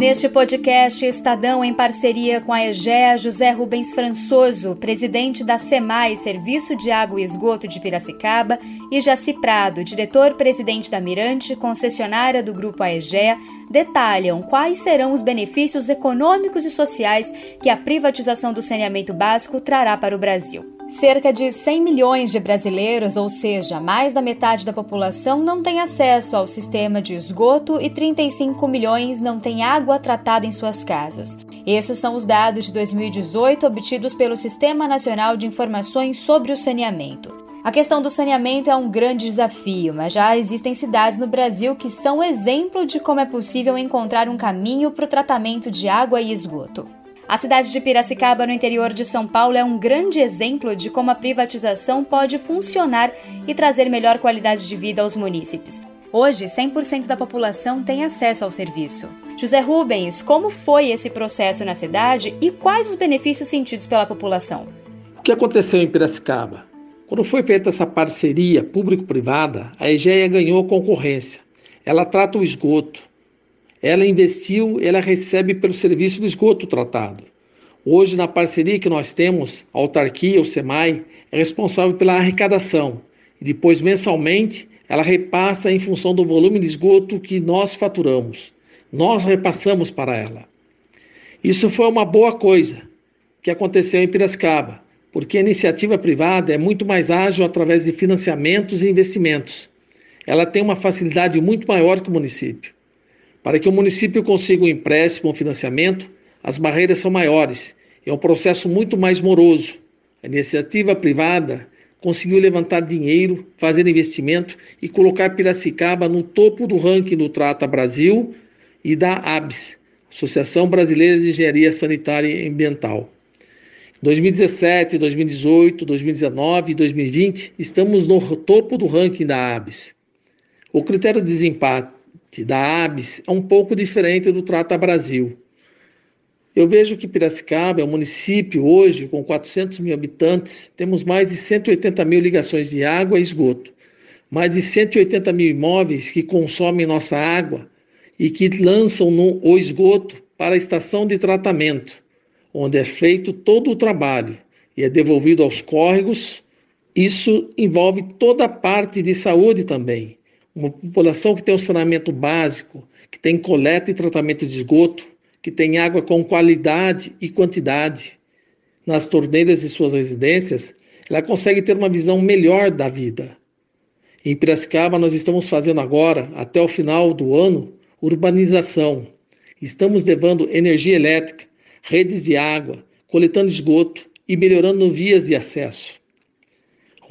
Neste podcast, Estadão, em parceria com a EGEA, José Rubens Françoso, presidente da SEMAI, Serviço de Água e Esgoto de Piracicaba, e Jaci Prado, diretor-presidente da Mirante, concessionária do Grupo AEGEA, detalham quais serão os benefícios econômicos e sociais que a privatização do saneamento básico trará para o Brasil. Cerca de 100 milhões de brasileiros, ou seja, mais da metade da população, não tem acesso ao sistema de esgoto e 35 milhões não têm água tratada em suas casas. Esses são os dados de 2018 obtidos pelo Sistema Nacional de Informações sobre o Saneamento. A questão do saneamento é um grande desafio, mas já existem cidades no Brasil que são exemplo de como é possível encontrar um caminho para o tratamento de água e esgoto. A cidade de Piracicaba, no interior de São Paulo, é um grande exemplo de como a privatização pode funcionar e trazer melhor qualidade de vida aos munícipes. Hoje, 100% da população tem acesso ao serviço. José Rubens, como foi esse processo na cidade e quais os benefícios sentidos pela população? O que aconteceu em Piracicaba? Quando foi feita essa parceria público-privada, a EGEA ganhou concorrência. Ela trata o esgoto, ela investiu, ela recebe pelo serviço do esgoto tratado. Hoje, na parceria que nós temos, a autarquia, o SEMAI, é responsável pela arrecadação e depois, mensalmente, ela repassa em função do volume de esgoto que nós faturamos. Nós repassamos para ela. Isso foi uma boa coisa que aconteceu em Piracicaba, porque a iniciativa privada é muito mais ágil através de financiamentos e investimentos. Ela tem uma facilidade muito maior que o município. Para que o município consiga um empréstimo ou financiamento, as barreiras são maiores. É um processo muito mais moroso. A iniciativa privada conseguiu levantar dinheiro, fazer investimento e colocar Piracicaba no topo do ranking do Trata Brasil e da ABS, Associação Brasileira de Engenharia Sanitária e Ambiental. 2017, 2018, 2019 e 2020, estamos no topo do ranking da ABS. O critério de desempate da ABS é um pouco diferente do Trata Brasil. Eu vejo que Piracicaba é um município hoje com 400 mil habitantes, temos mais de 180 mil ligações de água e esgoto, mais de 180 mil imóveis que consomem nossa água e que lançam no, o esgoto para a estação de tratamento, onde é feito todo o trabalho e é devolvido aos córregos. Isso envolve toda a parte de saúde também uma população que tem um saneamento básico, que tem coleta e tratamento de esgoto, que tem água com qualidade e quantidade nas torneiras de suas residências, ela consegue ter uma visão melhor da vida. Em Piracicaba, nós estamos fazendo agora, até o final do ano, urbanização. Estamos levando energia elétrica, redes de água, coletando esgoto e melhorando vias de acesso.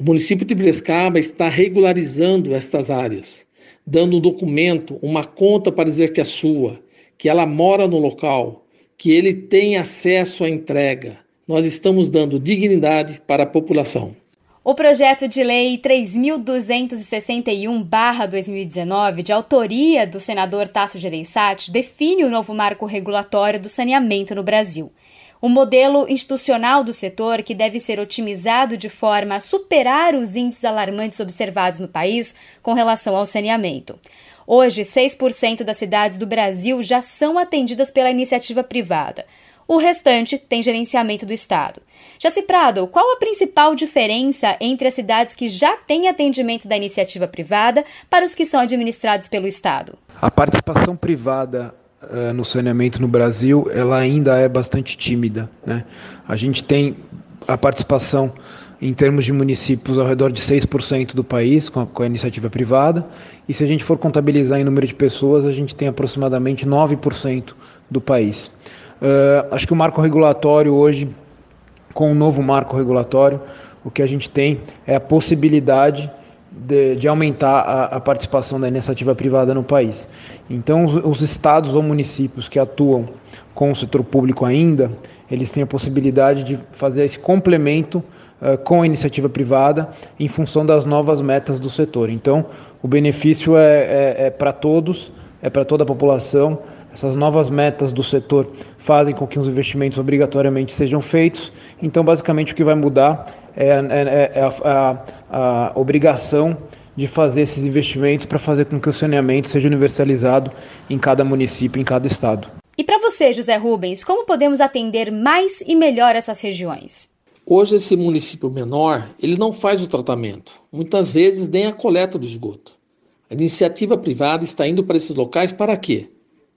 O município de Piracicaba está regularizando estas áreas, dando um documento, uma conta para dizer que é sua, que ela mora no local, que ele tem acesso à entrega. Nós estamos dando dignidade para a população. O projeto de lei 3.261-2019, de autoria do senador Tasso Gereissati, define o novo marco regulatório do saneamento no Brasil o modelo institucional do setor, que deve ser otimizado de forma a superar os índices alarmantes observados no país com relação ao saneamento. Hoje, 6% das cidades do Brasil já são atendidas pela iniciativa privada. O restante tem gerenciamento do Estado. Jaci Prado, qual a principal diferença entre as cidades que já têm atendimento da iniciativa privada para os que são administrados pelo Estado? A participação privada uh, no saneamento no Brasil, ela ainda é bastante tímida. Né? A gente tem a participação em termos de municípios ao redor de 6% do país com a, com a, iniciativa privada, e se a gente for contabilizar em número de pessoas, a gente tem aproximadamente 9% do país. Uh, acho que o marco regulatório hoje, com o novo marco regulatório, o que a gente tem é a possibilidade de, de aumentar a, a, participação da iniciativa privada no país. Então, os, os, estados ou municípios que atuam com o setor público ainda, eles têm a possibilidade de fazer esse complemento uh, com a iniciativa privada em função das novas metas do setor. Então, o benefício é, é, é para todos, é para toda a população. Essas novas metas do setor fazem com que os investimentos obrigatoriamente sejam feitos. Então, basicamente, o que vai mudar é, é, é a, a, a obrigação de fazer esses investimentos para fazer com que o saneamento seja universalizado em cada município, em cada estado. E para você, José Rubens, como podemos atender mais e melhor essas regiões? Hoje esse município menor, ele não faz o tratamento, muitas vezes nem a coleta do esgoto. A iniciativa privada está indo para esses locais para quê?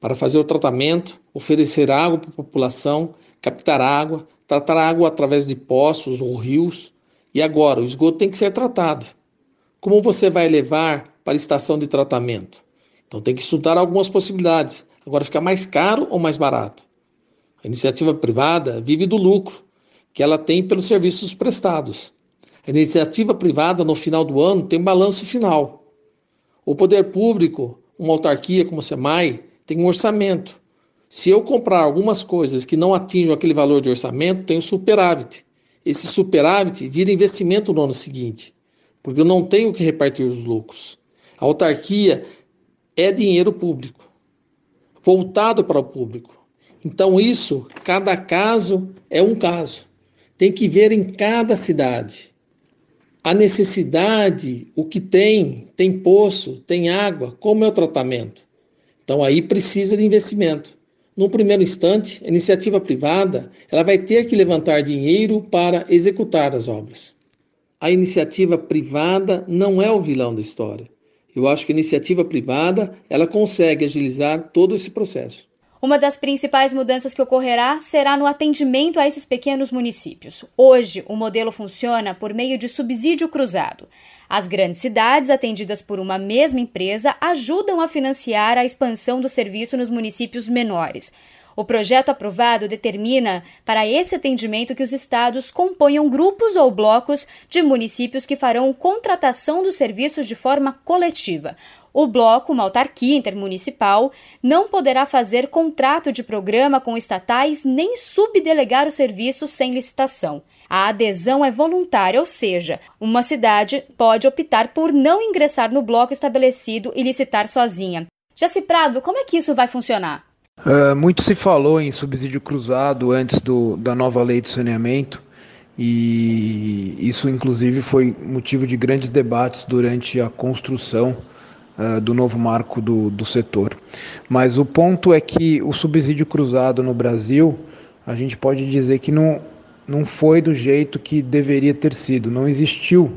Para fazer o tratamento, oferecer água para a população, captar água, tratar água através de poços ou rios. E agora, o esgoto tem que ser tratado. Como você vai levar para a estação de tratamento? Então tem que estudar algumas possibilidades. Agora fica mais caro ou mais barato? A iniciativa privada vive do lucro que ela tem pelos serviços prestados. A iniciativa privada, no final do ano, tem um balanço final. O poder público, uma autarquia como a SEMAI, tem um orçamento. Se eu comprar algumas coisas que não atinjam aquele valor de orçamento, tenho superávit. Esse superávit vira investimento no ano seguinte, porque eu não tenho que repartir os lucros. A autarquia é dinheiro público, voltado para o público. Então, isso, cada caso é um caso. Tem que ver em cada cidade a necessidade, o que tem, tem poço, tem água, como é o tratamento. Então aí precisa de investimento. No primeiro instante, a iniciativa privada ela vai ter que levantar dinheiro para executar as obras. A iniciativa privada não é o vilão da história. Eu acho que a iniciativa privada ela consegue agilizar todo esse processo. Uma das principais mudanças que ocorrerá será no atendimento a esses pequenos municípios. Hoje, o modelo funciona por meio de subsídio cruzado. As grandes cidades, atendidas por uma mesma empresa, ajudam a financiar a expansão do serviço nos municípios menores. O projeto aprovado determina para esse atendimento que os estados componham grupos ou blocos de municípios que farão contratação dos serviços de forma coletiva. O bloco, uma autarquia intermunicipal, não poderá fazer contrato de programa com estatais nem subdelegar o serviço sem licitação. A adesão é voluntária, ou seja, uma cidade pode optar por não ingressar no bloco estabelecido e licitar sozinha. Jaci Prado, como é que isso vai funcionar? Uh, muito se falou em subsídio cruzado antes do, da nova lei de saneamento e isso, inclusive, foi motivo de grandes debates durante a construção uh, do novo marco do, do setor. Mas o ponto é que o subsídio cruzado no Brasil, a gente pode dizer que não, não foi do jeito que deveria ter sido, não existiu.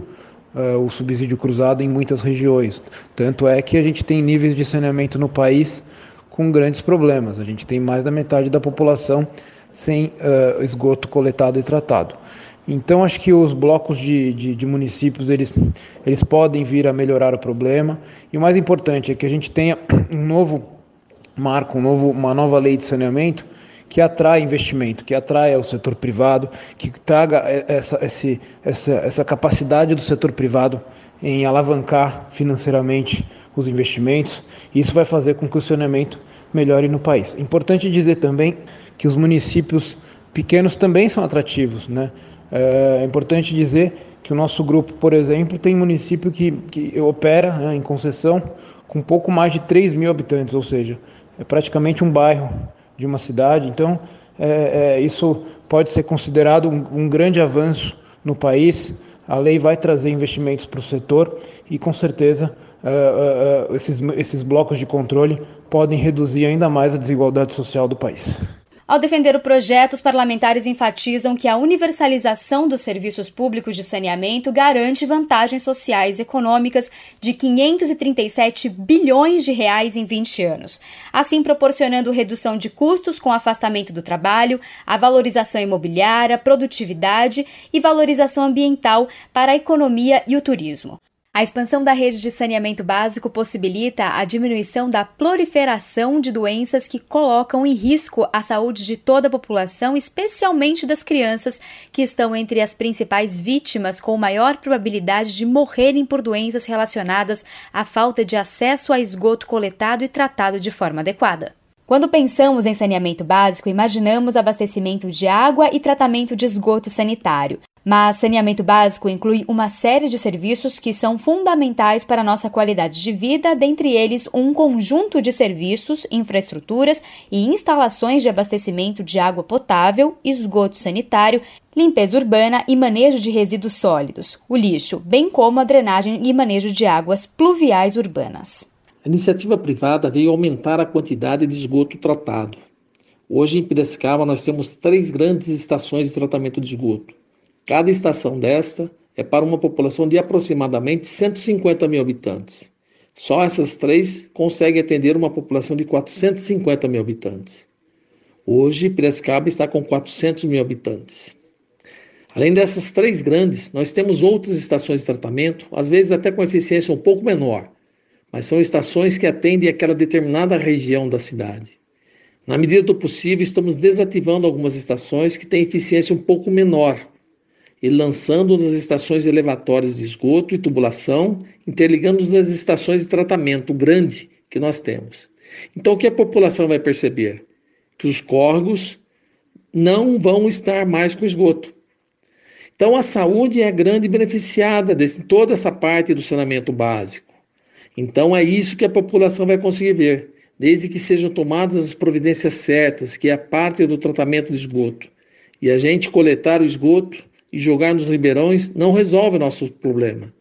Uh, o subsídio cruzado em muitas regiões. Tanto é que a gente tem níveis de saneamento no país com grandes problemas. A gente tem mais da metade da população sem uh, esgoto coletado e tratado. Então acho que os blocos de, de, de, municípios eles, eles podem vir a melhorar o problema e o mais importante é que a gente tenha um novo marco, um novo, uma nova lei de saneamento que atrai investimento, que atrai o setor privado, que traga essa, esse, essa, essa capacidade do setor privado em alavancar financeiramente os investimentos. Isso vai fazer com que o saneamento melhore no país. Importante dizer também que os municípios pequenos também são atrativos, né? É importante dizer que o nosso grupo, por exemplo, tem município que, que opera né, em concessão com pouco mais de 3 mil habitantes, ou seja, é praticamente um bairro de uma cidade. Então, é, é, isso pode ser considerado um, um grande avanço no país. A lei vai trazer investimentos para o setor e, com certeza, uh, uh, esses, esses blocos de controle podem reduzir ainda mais a desigualdade social do país. Ao defender o projeto, os parlamentares enfatizam que a universalização dos serviços públicos de saneamento garante vantagens sociais e econômicas de 537 bilhões de reais em 20 anos, assim proporcionando redução de custos com afastamento do trabalho, a valorização imobiliária, produtividade e valorização ambiental para a economia e o turismo. A expansão da rede de saneamento básico possibilita a diminuição da proliferação de doenças que colocam em risco a saúde de toda a população, especialmente das crianças, que estão entre as principais vítimas com maior probabilidade de morrerem por doenças relacionadas à falta de acesso a esgoto coletado e tratado de forma adequada. Quando pensamos em saneamento básico, imaginamos abastecimento de água e tratamento de esgoto sanitário. Mas saneamento básico inclui uma série de serviços que são fundamentais para a nossa qualidade de vida, dentre eles um conjunto de serviços, infraestruturas e instalações de abastecimento de água potável, esgoto sanitário, limpeza urbana e manejo de resíduos sólidos, o lixo, bem como a drenagem e manejo de águas pluviais urbanas. A iniciativa privada veio aumentar a quantidade de esgoto tratado. Hoje em Piracicaba nós temos três grandes estações de tratamento de esgoto. Cada estação desta é para uma população de aproximadamente 150 mil habitantes. Só essas três conseguem atender uma população de 450 mil habitantes. Hoje, Piracicaba está com 400 mil habitantes. Além dessas três grandes, nós temos outras estações de tratamento, às vezes até com eficiência um pouco menor, mas são estações que atendem aquela determinada região da cidade. Na medida do possível, estamos desativando algumas estações que têm eficiência um pouco menor e lançando nas estações elevatórias de esgoto e tubulação, interligando nas estações de tratamento grande que nós temos. Então, o que a população vai perceber? que os córregos não vão estar mais com esgoto. Então, a saúde é a grande beneficiada de toda essa parte do saneamento básico. Então, é isso que a população vai conseguir ver, desde que sejam tomadas as providências certas, que é a parte do tratamento do esgoto. E a gente coletar o esgoto e jogar nos ribeirões não resolve o nosso problema.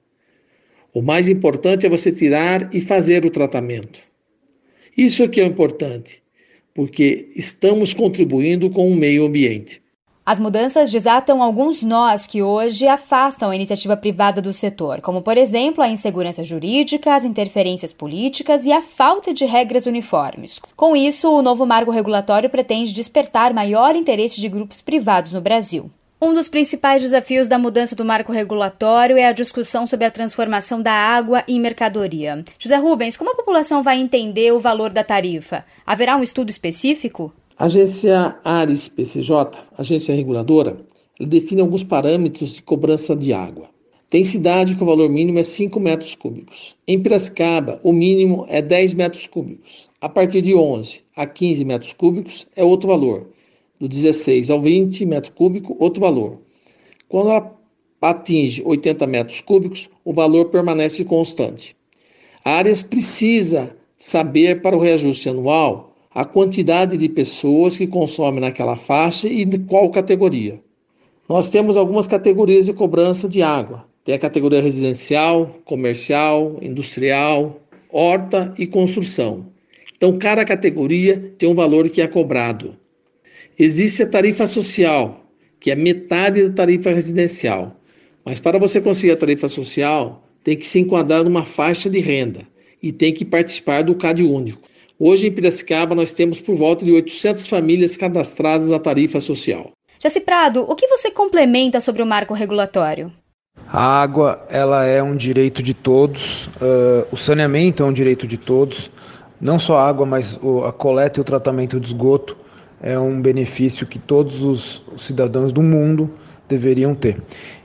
O mais importante é você tirar e fazer o tratamento. Isso é que é importante porque estamos contribuindo com o meio ambiente. As mudanças desatam alguns nós que hoje afastam a iniciativa privada do setor, como, por exemplo, a insegurança jurídica, as interferências políticas e a falta de regras uniformes. Com isso, o novo marco regulatório pretende despertar maior interesse de grupos privados no Brasil. Um dos principais desafios da mudança do marco regulatório é a discussão sobre a transformação da água em mercadoria. José Rubens, como a população vai entender o valor da tarifa? Haverá um estudo específico? A agência Ares PCJ, agência reguladora, define alguns parâmetros de cobrança de água. Tem cidade que o valor mínimo é 5 metros cúbicos. Em Piracicaba, o mínimo é 10 metros cúbicos. A partir de 11 a 15 metros cúbicos é outro valor do 16 ao 20 metro cúbico, outro valor. Quando ela atinge 80 metros cúbicos, o valor permanece constante. A Áreas precisa saber para o reajuste anual a quantidade de pessoas que consomem naquela faixa e de qual categoria. Nós temos algumas categorias de cobrança de água. Tem a categoria residencial, comercial, industrial, horta e construção. Então, cada categoria tem um valor que é cobrado. Existe a tarifa social, que é metade da tarifa residencial. Mas para você conseguir a tarifa social, tem que se enquadrar numa faixa de renda e tem que participar do CAD único. Hoje em Piracicaba nós temos por volta de 800 famílias cadastradas na tarifa social. Jaci Prado, o que você complementa sobre o marco regulatório? A água ela é um direito de todos, uh, o saneamento é um direito de todos, não só a água, mas a coleta e o tratamento de esgoto é um benefício que todos os cidadãos do mundo deveriam ter.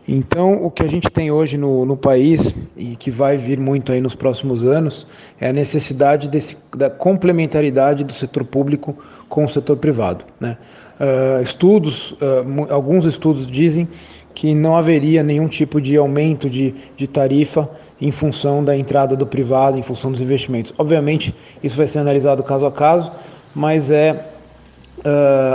Então, o que a gente tem hoje no, no país e que vai vir muito aí nos próximos anos é a necessidade desse, da complementaridade do setor público com o setor privado. Né? Uh, estudos, uh, alguns estudos dizem que não haveria nenhum tipo de aumento de, de tarifa em função da entrada do privado, em função dos investimentos. Obviamente, isso vai ser analisado caso a caso, mas é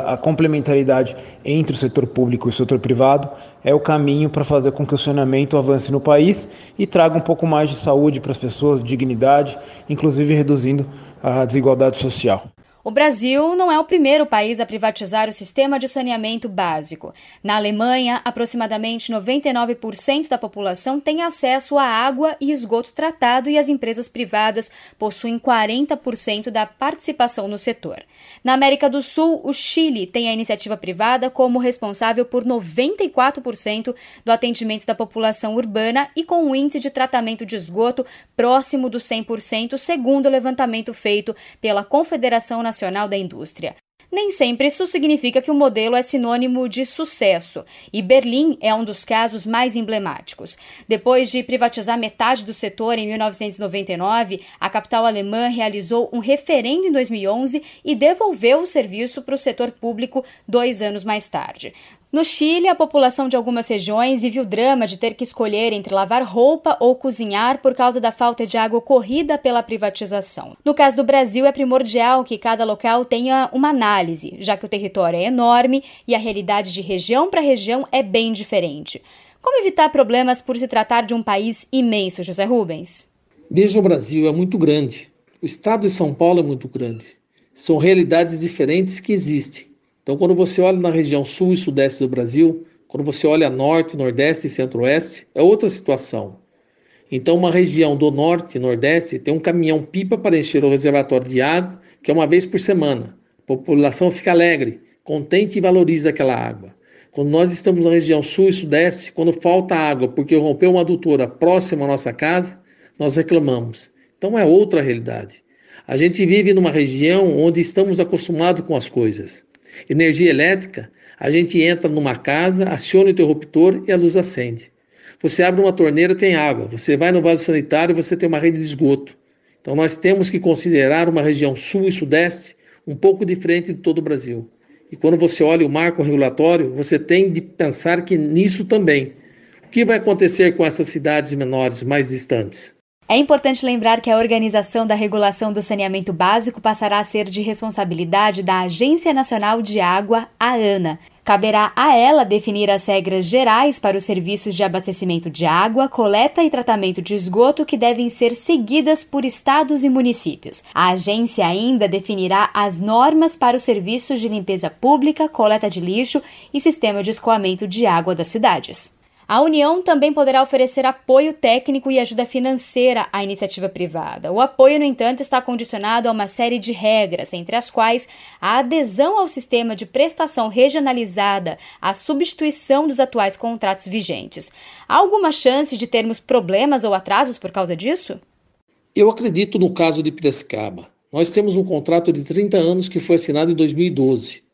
a complementaridade entre o setor público e o setor privado é o caminho para fazer com que o saneamento avance no país e traga um pouco mais de saúde para as pessoas, dignidade, inclusive reduzindo a desigualdade social. O Brasil não é o primeiro país a privatizar o sistema de saneamento básico. Na Alemanha, aproximadamente 99% da população tem acesso a água e esgoto tratado e as empresas privadas possuem 40% da participação no setor. Na América do Sul, o Chile tem a iniciativa privada como responsável por 94% do atendimento da população urbana e com um índice de tratamento de esgoto próximo do 100%, segundo o levantamento feito pela Confederação Nacional Nacional da Indústria. Nem sempre isso significa que o modelo é sinônimo de sucesso, e Berlim é um dos casos mais emblemáticos. Depois de privatizar metade do setor em 1999, a capital alemã realizou um referendo em 2011 e devolveu o serviço para o setor público dois anos mais tarde. No Chile, a população de algumas regiões vive o drama de ter que escolher entre lavar roupa ou cozinhar por causa da falta de água ocorrida pela privatização. No caso do Brasil, é primordial que cada local tenha uma análise, já que o território é enorme e a realidade de região para região é bem diferente. Como evitar problemas por se tratar de um país imenso, José Rubens? Desde o Brasil é muito grande. O estado de São Paulo é muito grande. São realidades diferentes que existem. Então, quando você olha na região sul e sudeste do Brasil, quando você olha norte, nordeste e centro-oeste, é outra situação. Então, uma região do norte e nordeste tem um caminhão-pipa para encher o reservatório de água, que é uma vez por semana. População fica alegre, contente e valoriza aquela água. Quando nós estamos na região sul e sudeste, quando falta água porque rompeu uma adutora próxima à nossa casa, nós reclamamos. Então é outra realidade. A gente vive numa região onde estamos acostumados com as coisas. Energia elétrica, a gente entra numa casa, aciona o interruptor e a luz acende. Você abre uma torneira, tem água. Você vai no vaso sanitário, você tem uma rede de esgoto. Então nós temos que considerar uma região sul e sudeste um pouco diferente de todo o Brasil. E quando você olha o marco regulatório, você tem de pensar que nisso também. O que vai acontecer com essas cidades menores, mais distantes? É importante lembrar que a organização da regulação do saneamento básico passará a ser de responsabilidade da Agência Nacional de Água, a ANA. Caberá a ela definir as regras gerais para os serviços de abastecimento de água, coleta e tratamento de esgoto que devem ser seguidas por estados e municípios. A agência ainda definirá as normas para os serviços de limpeza pública, coleta de lixo e sistema de escoamento de água das cidades. A União também poderá oferecer apoio técnico e ajuda financeira à iniciativa privada. O apoio, no entanto, está condicionado a uma série de regras, entre as quais a adesão ao sistema de prestação regionalizada, a substituição dos atuais contratos vigentes. Há alguma chance de termos problemas ou atrasos por causa disso? Eu acredito no caso de Piracicaba. Nós temos um contrato de 30 anos que foi assinado em 2012.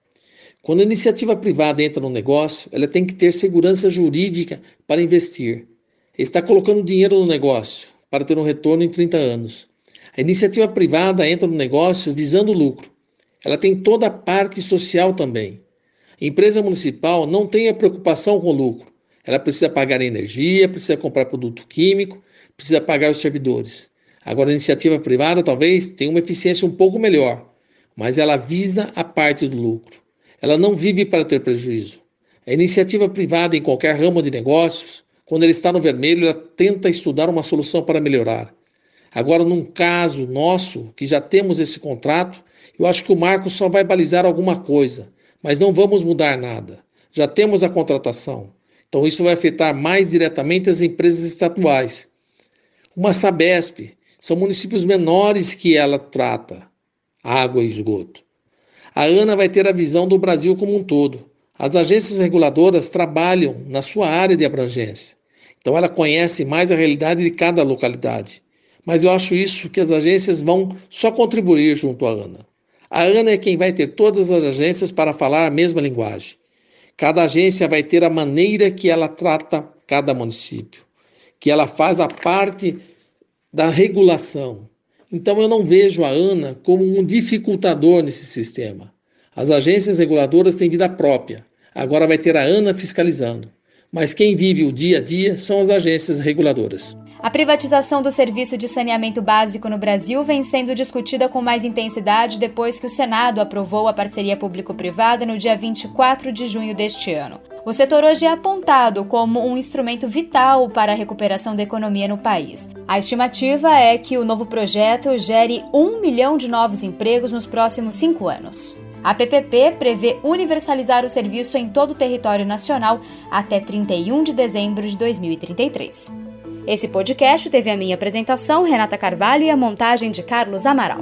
Quando a iniciativa privada entra no negócio, ela tem que ter segurança jurídica para investir. Está colocando dinheiro no negócio para ter um retorno em 30 anos. A iniciativa privada entra no negócio visando lucro. Ela tem toda a parte social também. A empresa municipal não tem a preocupação com lucro. Ela precisa pagar energia, precisa comprar produto químico, precisa pagar os servidores. Agora, a iniciativa privada talvez tenha uma eficiência um pouco melhor, mas ela visa a parte do lucro. Ela não vive para ter prejuízo. A iniciativa privada em qualquer ramo de negócios, quando ele está no vermelho, ela tenta estudar uma solução para melhorar. Agora, num caso nosso, que já temos esse contrato, eu acho que o marco só vai balizar alguma coisa, mas não vamos mudar nada. Já temos a contratação. Então, isso vai afetar mais diretamente as empresas estaduais. Uma Sabesp, são municípios menores que ela trata água e esgoto. A ANA vai ter a visão do Brasil como um todo. As agências reguladoras trabalham na sua área de abrangência. Então ela conhece mais a realidade de cada localidade. Mas eu acho isso que as agências vão só contribuir junto à ANA. A ANA é quem vai ter todas as agências para falar a mesma linguagem. Cada agência vai ter a maneira que ela trata cada município, que ela faz a parte da regulação, então eu não vejo a ANA como um dificultador nesse sistema. As agências reguladoras têm vida própria. Agora vai ter a ANA fiscalizando. Mas quem vive o dia a dia são as agências reguladoras. A privatização do serviço de saneamento básico no Brasil vem sendo discutida com mais intensidade depois que o Senado aprovou a parceria público-privada no dia 24 de junho deste ano. O setor hoje é apontado como um instrumento vital para a recuperação da economia no país. A estimativa é que o novo projeto gere um milhão de novos empregos nos próximos cinco anos. A PPP prevê universalizar o serviço em todo o território nacional até 31 de dezembro de 2033. Esse podcast teve a minha apresentação, Renata Carvalho, e a montagem de Carlos Amaral.